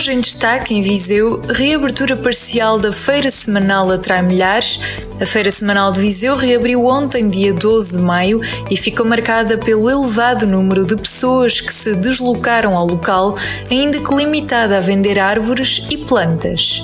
Hoje em destaque em Viseu, reabertura parcial da Feira Semanal Atrai Milhares. A Feira Semanal de Viseu reabriu ontem, dia 12 de maio, e ficou marcada pelo elevado número de pessoas que se deslocaram ao local, ainda que limitada a vender árvores e plantas.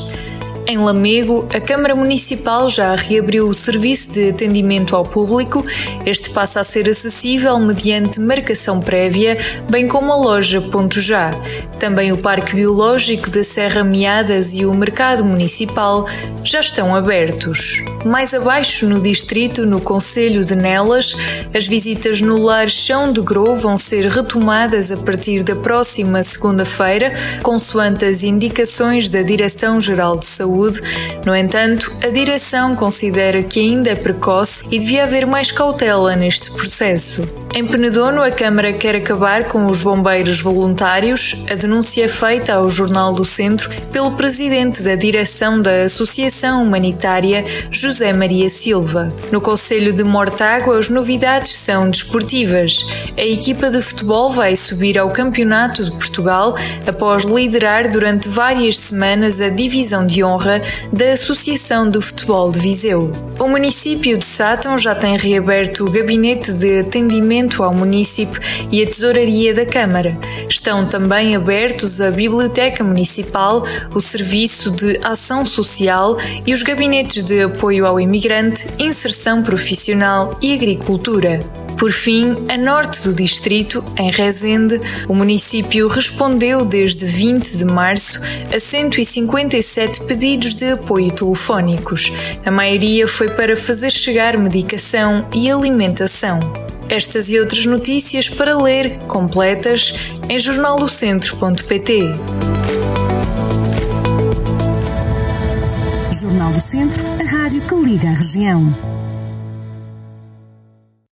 Em Lamego, a Câmara Municipal já reabriu o serviço de atendimento ao público. Este passa a ser acessível mediante marcação prévia, bem como a loja Ponto Já. Também o Parque Biológico da Serra Meadas e o Mercado Municipal já estão abertos. Mais abaixo no distrito, no Conselho de Nelas, as visitas no Lar Chão de Grou vão ser retomadas a partir da próxima segunda-feira, consoante as indicações da Direção-Geral de Saúde saúde. No entanto, a direção considera que ainda é precoce e devia haver mais cautela neste processo. Em Penedono, a Câmara quer acabar com os bombeiros voluntários. A denúncia é feita ao Jornal do Centro pelo presidente da direção da Associação Humanitária, José Maria Silva. No Conselho de Mortágua, as novidades são desportivas. A equipa de futebol vai subir ao Campeonato de Portugal após liderar durante várias semanas a divisão de honra da Associação de Futebol de Viseu. O município de Sátão já tem reaberto o gabinete de atendimento ao município e a tesouraria da Câmara. Estão também abertos a Biblioteca Municipal, o Serviço de Ação Social e os gabinetes de apoio ao imigrante, inserção profissional e agricultura. Por fim, a norte do distrito, em Rezende, o município respondeu desde 20 de março a 157 pedidos de apoio telefónicos. A maioria foi para fazer chegar medicação e alimentação. Estas e outras notícias para ler completas em jornaldocentro.pt. Jornal do Centro, a rádio que liga a região.